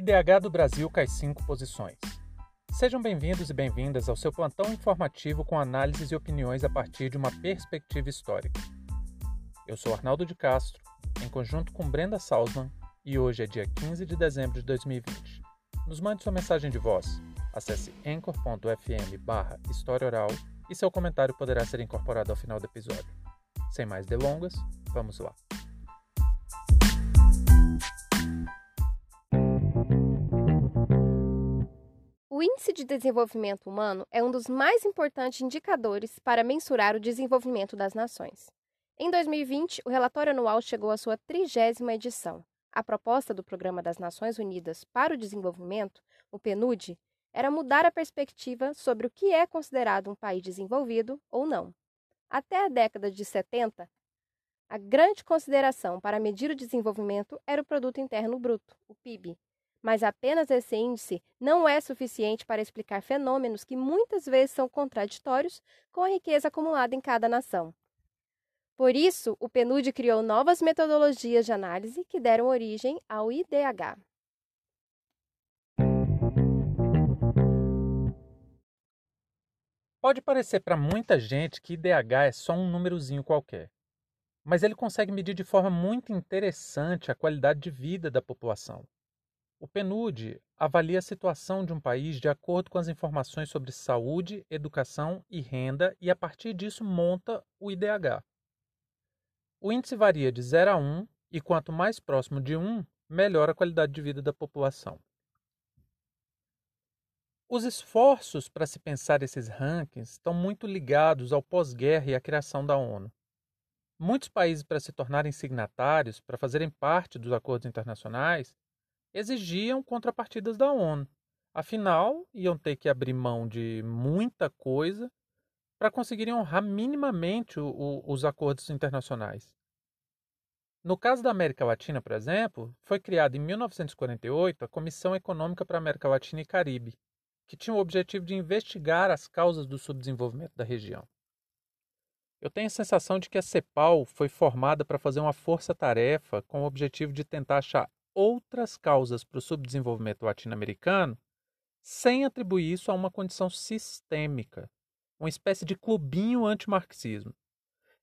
IDH do Brasil cai 5 posições. Sejam bem-vindos e bem-vindas ao seu plantão informativo com análises e opiniões a partir de uma perspectiva histórica. Eu sou Arnaldo de Castro, em conjunto com Brenda Salzman, e hoje é dia 15 de dezembro de 2020. Nos mande sua mensagem de voz. Acesse anchor.fm barra História Oral e seu comentário poderá ser incorporado ao final do episódio. Sem mais delongas, vamos lá. O Índice de Desenvolvimento Humano é um dos mais importantes indicadores para mensurar o desenvolvimento das nações. Em 2020, o relatório anual chegou à sua trigésima edição. A proposta do Programa das Nações Unidas para o Desenvolvimento, o PNUD, era mudar a perspectiva sobre o que é considerado um país desenvolvido ou não. Até a década de 70, a grande consideração para medir o desenvolvimento era o Produto Interno Bruto, o PIB, mas apenas esse índice não é suficiente para explicar fenômenos que muitas vezes são contraditórios com a riqueza acumulada em cada nação. Por isso, o PNUD criou novas metodologias de análise que deram origem ao IDH. Pode parecer para muita gente que IDH é só um númerozinho qualquer, mas ele consegue medir de forma muito interessante a qualidade de vida da população. O PNUD avalia a situação de um país de acordo com as informações sobre saúde, educação e renda e, a partir disso, monta o IDH. O índice varia de 0 a 1 e, quanto mais próximo de 1, melhor a qualidade de vida da população. Os esforços para se pensar esses rankings estão muito ligados ao pós-guerra e à criação da ONU. Muitos países, para se tornarem signatários, para fazerem parte dos acordos internacionais, exigiam contrapartidas da ONU. Afinal, iam ter que abrir mão de muita coisa para conseguirem honrar minimamente o, o, os acordos internacionais. No caso da América Latina, por exemplo, foi criada em 1948 a Comissão Econômica para a América Latina e Caribe, que tinha o objetivo de investigar as causas do subdesenvolvimento da região. Eu tenho a sensação de que a CEPAL foi formada para fazer uma força-tarefa com o objetivo de tentar achar outras causas para o subdesenvolvimento latino-americano sem atribuir isso a uma condição sistêmica, uma espécie de clubinho antimarxismo.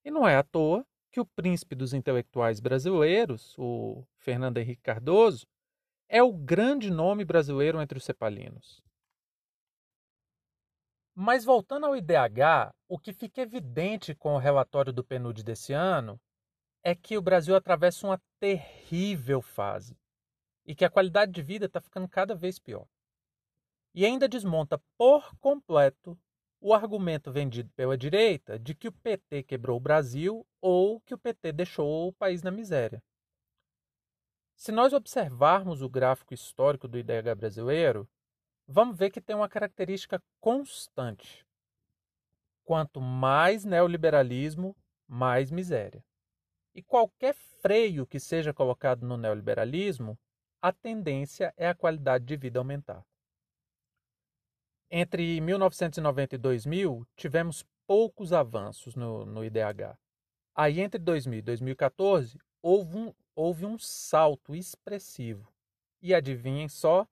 E não é à toa que o príncipe dos intelectuais brasileiros, o Fernando Henrique Cardoso, é o grande nome brasileiro entre os cepalinos. Mas voltando ao IDH, o que fica evidente com o relatório do PNUD desse ano é que o Brasil atravessa uma terrível fase e que a qualidade de vida está ficando cada vez pior. E ainda desmonta por completo o argumento vendido pela direita de que o PT quebrou o Brasil ou que o PT deixou o país na miséria. Se nós observarmos o gráfico histórico do IDH brasileiro, vamos ver que tem uma característica constante. Quanto mais neoliberalismo, mais miséria. E qualquer freio que seja colocado no neoliberalismo, a tendência é a qualidade de vida aumentar. Entre 1990 e 2000, tivemos poucos avanços no, no IDH. Aí, entre 2000 e 2014, houve um, houve um salto expressivo. E adivinhem só,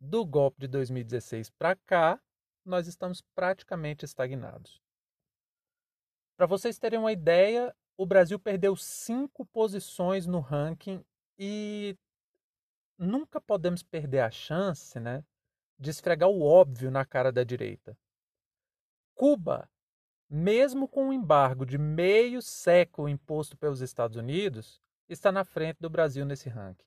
do golpe de 2016 para cá, nós estamos praticamente estagnados. Para vocês terem uma ideia, o Brasil perdeu cinco posições no ranking e nunca podemos perder a chance né, de esfregar o óbvio na cara da direita. Cuba, mesmo com um embargo de meio século imposto pelos Estados Unidos, está na frente do Brasil nesse ranking.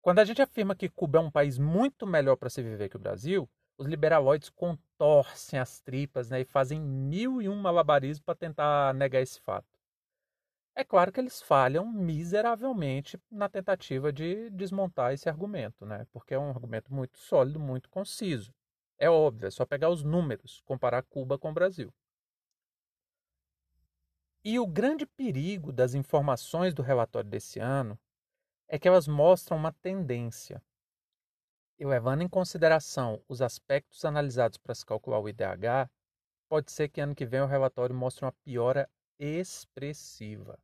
Quando a gente afirma que Cuba é um país muito melhor para se viver que o Brasil, os liberaloides contorcem as tripas né, e fazem mil e um malabarismos para tentar negar esse fato. É claro que eles falham miseravelmente na tentativa de desmontar esse argumento, né? porque é um argumento muito sólido, muito conciso. É óbvio, é só pegar os números, comparar Cuba com o Brasil. E o grande perigo das informações do relatório desse ano é que elas mostram uma tendência. E levando em consideração os aspectos analisados para se calcular o IDH, pode ser que ano que vem o relatório mostre uma piora expressiva.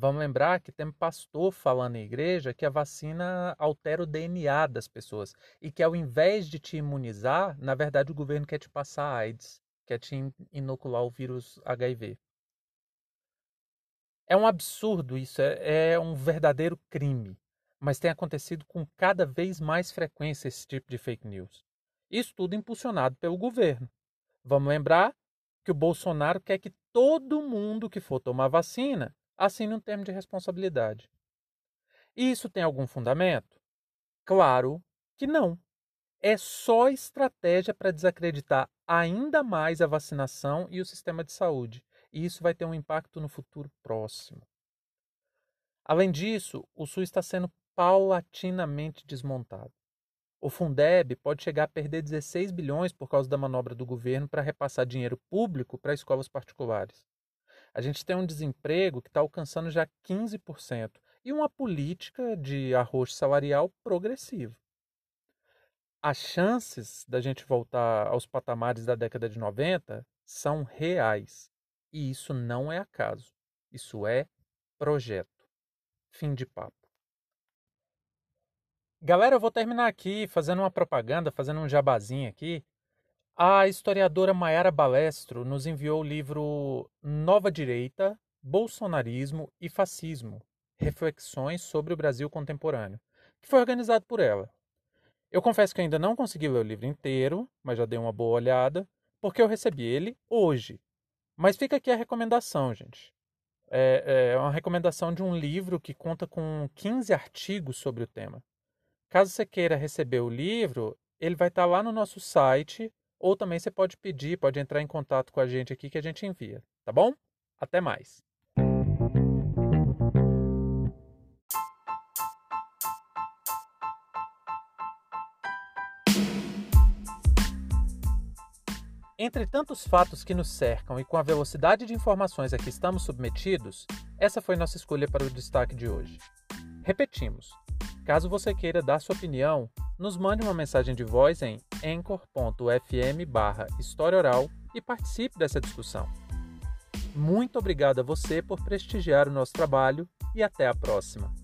Vamos lembrar que tem pastor falando em igreja que a vacina altera o DNA das pessoas e que ao invés de te imunizar, na verdade o governo quer te passar AIDS, quer te inocular o vírus HIV. É um absurdo isso, é, é um verdadeiro crime, mas tem acontecido com cada vez mais frequência esse tipo de fake news. Isso tudo impulsionado pelo governo. Vamos lembrar que o Bolsonaro quer que todo mundo que for tomar vacina assine um termo de responsabilidade. Isso tem algum fundamento? Claro que não. É só estratégia para desacreditar ainda mais a vacinação e o sistema de saúde. E isso vai ter um impacto no futuro próximo. Além disso, o SUS está sendo paulatinamente desmontado. O Fundeb pode chegar a perder 16 bilhões por causa da manobra do governo para repassar dinheiro público para escolas particulares a gente tem um desemprego que está alcançando já 15% e uma política de arroz salarial progressivo. As chances da gente voltar aos patamares da década de 90 são reais. E isso não é acaso. Isso é projeto. Fim de papo. Galera, eu vou terminar aqui fazendo uma propaganda, fazendo um jabazinho aqui. A historiadora Maiara Balestro nos enviou o livro Nova Direita, Bolsonarismo e Fascismo Reflexões sobre o Brasil Contemporâneo, que foi organizado por ela. Eu confesso que ainda não consegui ler o livro inteiro, mas já dei uma boa olhada, porque eu recebi ele hoje. Mas fica aqui a recomendação, gente. É, é uma recomendação de um livro que conta com 15 artigos sobre o tema. Caso você queira receber o livro, ele vai estar lá no nosso site ou também você pode pedir, pode entrar em contato com a gente aqui que a gente envia, tá bom? Até mais. Entre tantos fatos que nos cercam e com a velocidade de informações a que estamos submetidos, essa foi nossa escolha para o destaque de hoje. Repetimos: caso você queira dar sua opinião, nos mande uma mensagem de voz em anchor.fm barra História Oral e participe dessa discussão. Muito obrigado a você por prestigiar o nosso trabalho e até a próxima.